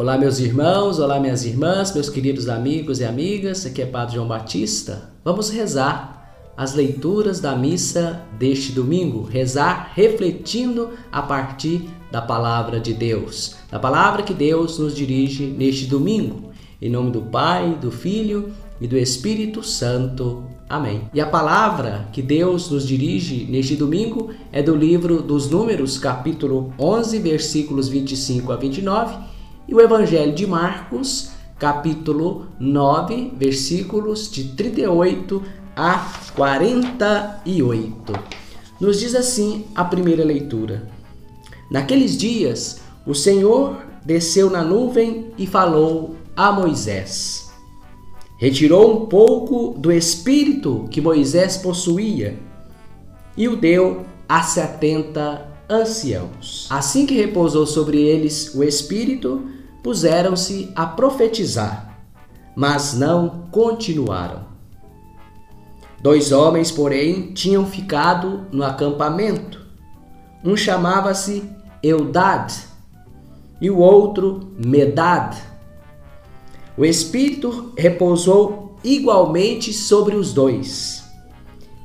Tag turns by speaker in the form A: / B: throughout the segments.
A: Olá, meus irmãos, olá, minhas irmãs, meus queridos amigos e amigas. Aqui é Padre João Batista. Vamos rezar as leituras da missa deste domingo, rezar refletindo a partir da palavra de Deus, da palavra que Deus nos dirige neste domingo. Em nome do Pai, do Filho e do Espírito Santo. Amém. E a palavra que Deus nos dirige neste domingo é do livro dos Números, capítulo 11, versículos 25 a 29 e o Evangelho de Marcos, capítulo 9, versículos de 38 a 48. Nos diz assim a primeira leitura: Naqueles dias, o Senhor desceu na nuvem e falou a Moisés. Retirou um pouco do espírito que Moisés possuía e o deu a setenta anciãos. Assim que repousou sobre eles o espírito, puseram-se a profetizar, mas não continuaram. Dois homens, porém, tinham ficado no acampamento. Um chamava-se Eudad e o outro Medad. O Espírito repousou igualmente sobre os dois,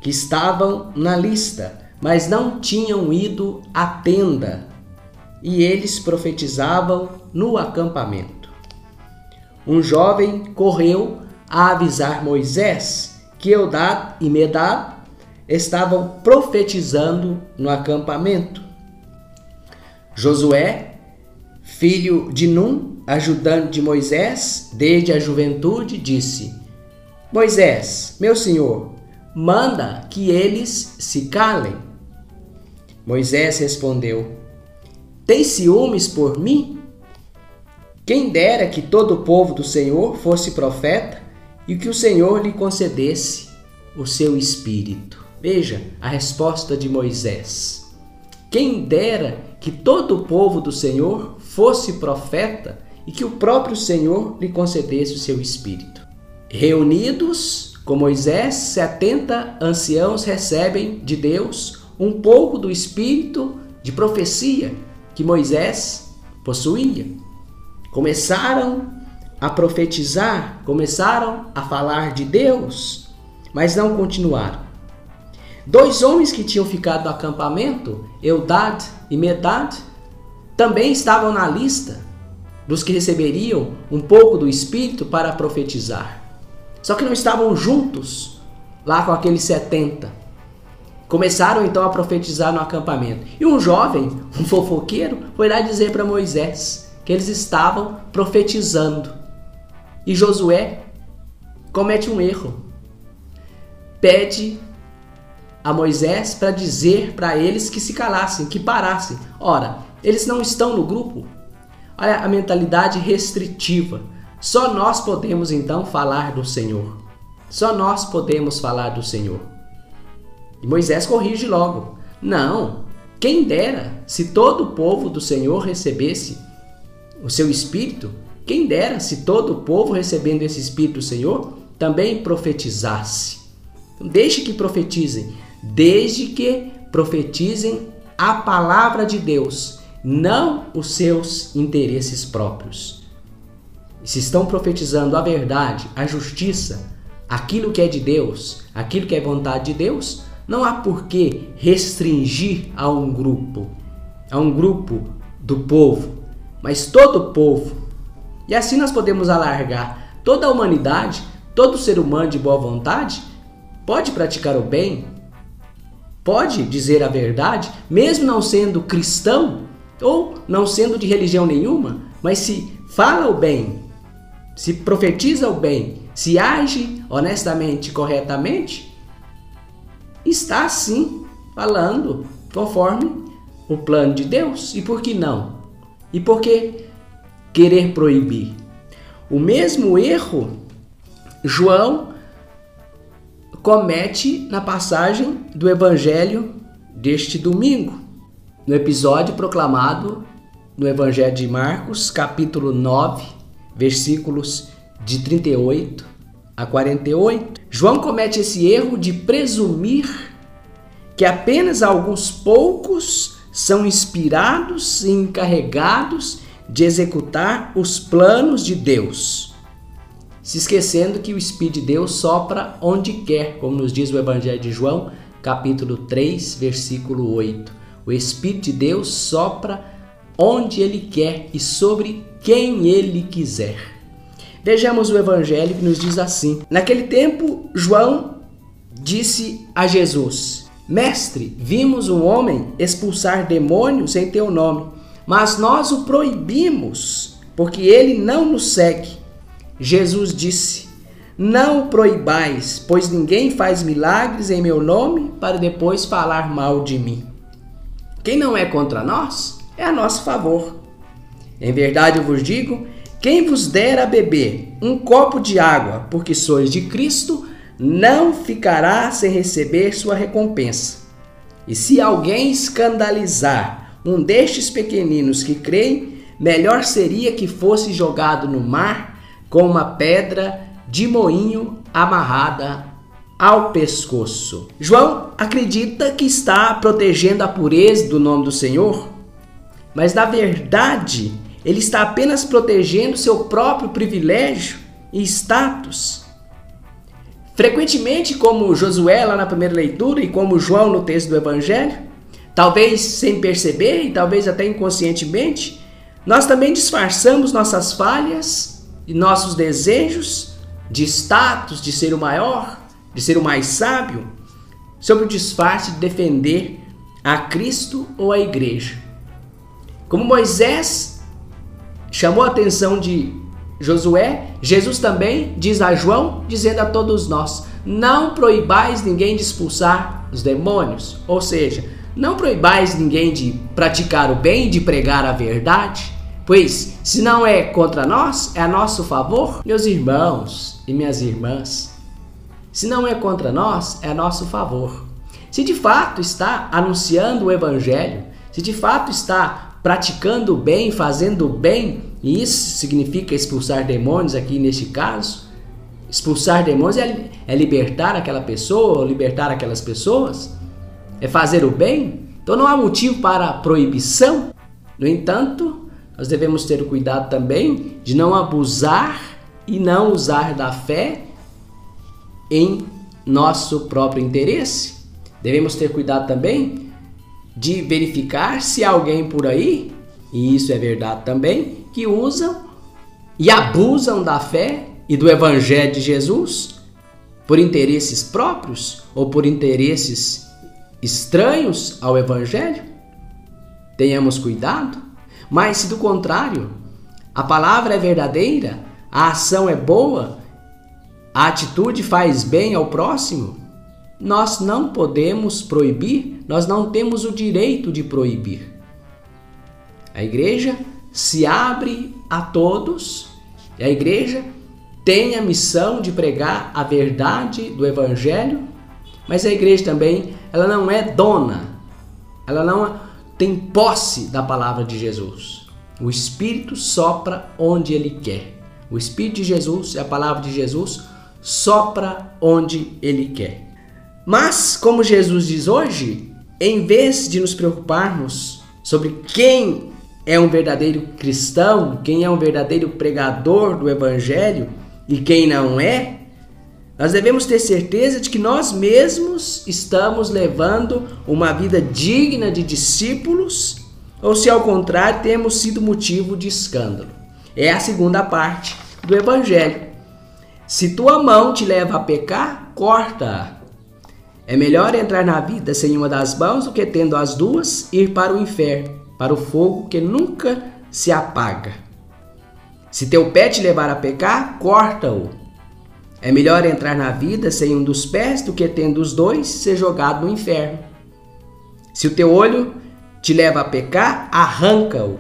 A: que estavam na lista, mas não tinham ido à tenda e eles profetizavam no acampamento. Um jovem correu a avisar Moisés que Eudad e Medad estavam profetizando no acampamento. Josué, filho de Num, ajudante de Moisés desde a juventude, disse: Moisés, meu senhor, manda que eles se calem. Moisés respondeu: tem ciúmes por mim? Quem dera que todo o povo do Senhor fosse profeta e que o Senhor lhe concedesse o seu espírito. Veja a resposta de Moisés. Quem dera que todo o povo do Senhor fosse profeta e que o próprio Senhor lhe concedesse o seu espírito. Reunidos com Moisés, setenta anciãos recebem de Deus um pouco do espírito de profecia que Moisés possuía. Começaram a profetizar, começaram a falar de Deus, mas não continuaram. Dois homens que tinham ficado no acampamento, Eudad e Medad, também estavam na lista dos que receberiam um pouco do Espírito para profetizar. Só que não estavam juntos lá com aqueles 70. Começaram então a profetizar no acampamento. E um jovem, um fofoqueiro, foi lá dizer para Moisés que eles estavam profetizando. E Josué comete um erro. Pede a Moisés para dizer para eles que se calassem, que parassem. Ora, eles não estão no grupo. Olha a mentalidade restritiva. Só nós podemos então falar do Senhor. Só nós podemos falar do Senhor. E Moisés corrige logo: Não, quem dera se todo o povo do Senhor recebesse o seu espírito, quem dera se todo o povo recebendo esse espírito do Senhor também profetizasse. Então, deixe que profetizem, desde que profetizem a palavra de Deus, não os seus interesses próprios. Se estão profetizando a verdade, a justiça, aquilo que é de Deus, aquilo que é vontade de Deus, não há por que restringir a um grupo, a um grupo do povo, mas todo o povo. E assim nós podemos alargar toda a humanidade, todo ser humano de boa vontade pode praticar o bem, pode dizer a verdade, mesmo não sendo cristão ou não sendo de religião nenhuma, mas se fala o bem, se profetiza o bem, se age honestamente, corretamente, está sim falando conforme o plano de Deus. E por que não? E por que querer proibir? O mesmo erro João comete na passagem do Evangelho deste domingo, no episódio proclamado no Evangelho de Marcos, capítulo 9, versículos de 38 a 48. João comete esse erro de presumir que apenas alguns poucos são inspirados e encarregados de executar os planos de Deus. Se esquecendo que o Espírito de Deus sopra onde quer, como nos diz o Evangelho de João, capítulo 3, versículo 8. O Espírito de Deus sopra onde ele quer e sobre quem ele quiser. Vejamos o Evangelho que nos diz assim: Naquele tempo, João disse a Jesus: Mestre, vimos um homem expulsar demônios em teu nome, mas nós o proibimos, porque ele não nos segue. Jesus disse: Não o proibais, pois ninguém faz milagres em meu nome para depois falar mal de mim. Quem não é contra nós é a nosso favor. Em verdade eu vos digo: quem vos der a beber um copo de água, porque sois de Cristo, não ficará sem receber sua recompensa. E se alguém escandalizar um destes pequeninos que creem, melhor seria que fosse jogado no mar com uma pedra de moinho amarrada ao pescoço. João acredita que está protegendo a pureza do nome do Senhor, mas na verdade ele está apenas protegendo seu próprio privilégio e status. Frequentemente, como Josué lá na primeira leitura e como João no texto do Evangelho, talvez sem perceber e talvez até inconscientemente, nós também disfarçamos nossas falhas e nossos desejos de status, de ser o maior, de ser o mais sábio, sob o disfarce de defender a Cristo ou a igreja. Como Moisés chamou a atenção de Josué, Jesus também diz a João, dizendo a todos nós: não proibais ninguém de expulsar os demônios, ou seja, não proibais ninguém de praticar o bem, de pregar a verdade, pois se não é contra nós, é a nosso favor, meus irmãos e minhas irmãs. Se não é contra nós, é a nosso favor. Se de fato está anunciando o Evangelho, se de fato está praticando o bem, fazendo o bem, e isso significa expulsar demônios aqui neste caso, expulsar demônios é, é libertar aquela pessoa, libertar aquelas pessoas, é fazer o bem. Então não há motivo para proibição. No entanto, nós devemos ter o cuidado também de não abusar e não usar da fé em nosso próprio interesse. Devemos ter cuidado também de verificar se alguém por aí, e isso é verdade também, que usam e abusam da fé e do evangelho de Jesus por interesses próprios ou por interesses estranhos ao evangelho. Tenhamos cuidado, mas se do contrário, a palavra é verdadeira, a ação é boa, a atitude faz bem ao próximo, nós não podemos proibir, nós não temos o direito de proibir. A igreja se abre a todos e a igreja tem a missão de pregar a verdade do evangelho, mas a igreja também, ela não é dona, ela não tem posse da palavra de Jesus. O Espírito sopra onde ele quer. O Espírito de Jesus e a palavra de Jesus sopra onde ele quer. Mas, como Jesus diz hoje, em vez de nos preocuparmos sobre quem é um verdadeiro cristão, quem é um verdadeiro pregador do evangelho e quem não é, nós devemos ter certeza de que nós mesmos estamos levando uma vida digna de discípulos, ou se ao contrário, temos sido motivo de escândalo. É a segunda parte do evangelho. Se tua mão te leva a pecar, corta. É melhor entrar na vida sem uma das mãos do que tendo as duas ir para o inferno, para o fogo que nunca se apaga. Se teu pé te levar a pecar, corta-o. É melhor entrar na vida sem um dos pés do que tendo os dois ser jogado no inferno. Se o teu olho te leva a pecar, arranca-o.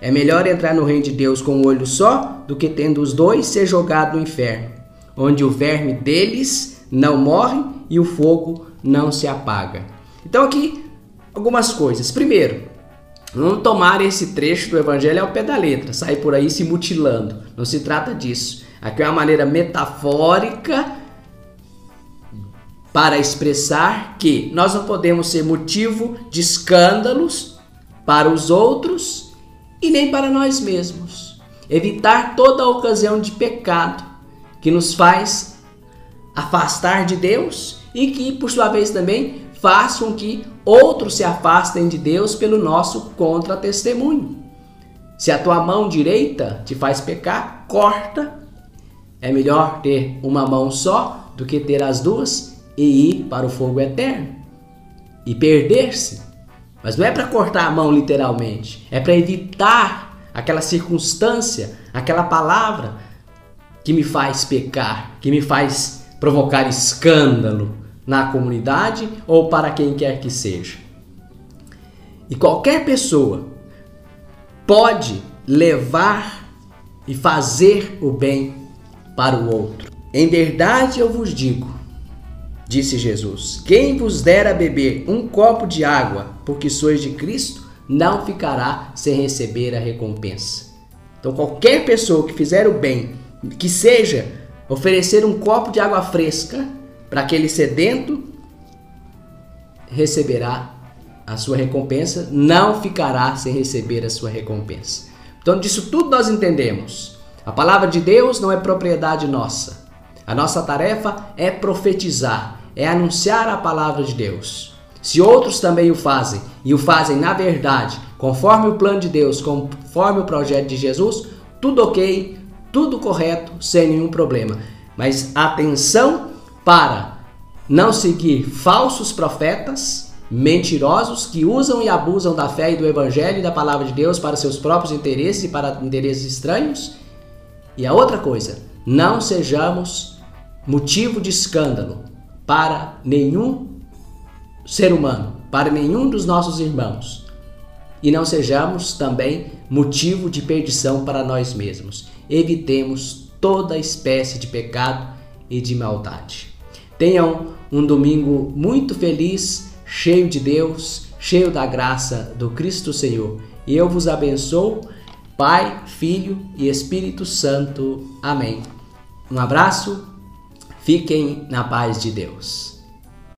A: É melhor entrar no reino de Deus com um olho só do que tendo os dois ser jogado no inferno onde o verme deles não morre e o fogo não se apaga. Então aqui algumas coisas. Primeiro, não tomar esse trecho do evangelho ao pé da letra, sair por aí se mutilando. Não se trata disso. Aqui é uma maneira metafórica para expressar que nós não podemos ser motivo de escândalos para os outros e nem para nós mesmos. Evitar toda ocasião de pecado que nos faz afastar de Deus e que, por sua vez, também façam que outros se afastem de Deus pelo nosso contra-testemunho. Se a tua mão direita te faz pecar, corta. É melhor ter uma mão só do que ter as duas e ir para o fogo eterno e perder-se. Mas não é para cortar a mão literalmente, é para evitar aquela circunstância, aquela palavra que me faz pecar, que me faz provocar escândalo na comunidade ou para quem quer que seja. E qualquer pessoa pode levar e fazer o bem para o outro. Em verdade eu vos digo, disse Jesus: quem vos der a beber um copo de água, porque sois de Cristo, não ficará sem receber a recompensa. Então, qualquer pessoa que fizer o bem, que seja oferecer um copo de água fresca para aquele sedento, receberá a sua recompensa, não ficará sem receber a sua recompensa. Então, disso tudo nós entendemos. A palavra de Deus não é propriedade nossa. A nossa tarefa é profetizar, é anunciar a palavra de Deus. Se outros também o fazem, e o fazem na verdade, conforme o plano de Deus, conforme o projeto de Jesus, tudo ok, tudo correto, sem nenhum problema. Mas atenção para não seguir falsos profetas, mentirosos que usam e abusam da fé e do evangelho e da palavra de Deus para seus próprios interesses e para interesses estranhos. E a outra coisa, não sejamos motivo de escândalo para nenhum ser humano, para nenhum dos nossos irmãos. E não sejamos também motivo de perdição para nós mesmos. Evitemos toda espécie de pecado e de maldade. Tenham um domingo muito feliz cheio de Deus, cheio da graça do Cristo Senhor. E eu vos abençoo, Pai, Filho e Espírito Santo. Amém. Um abraço, fiquem na paz de Deus.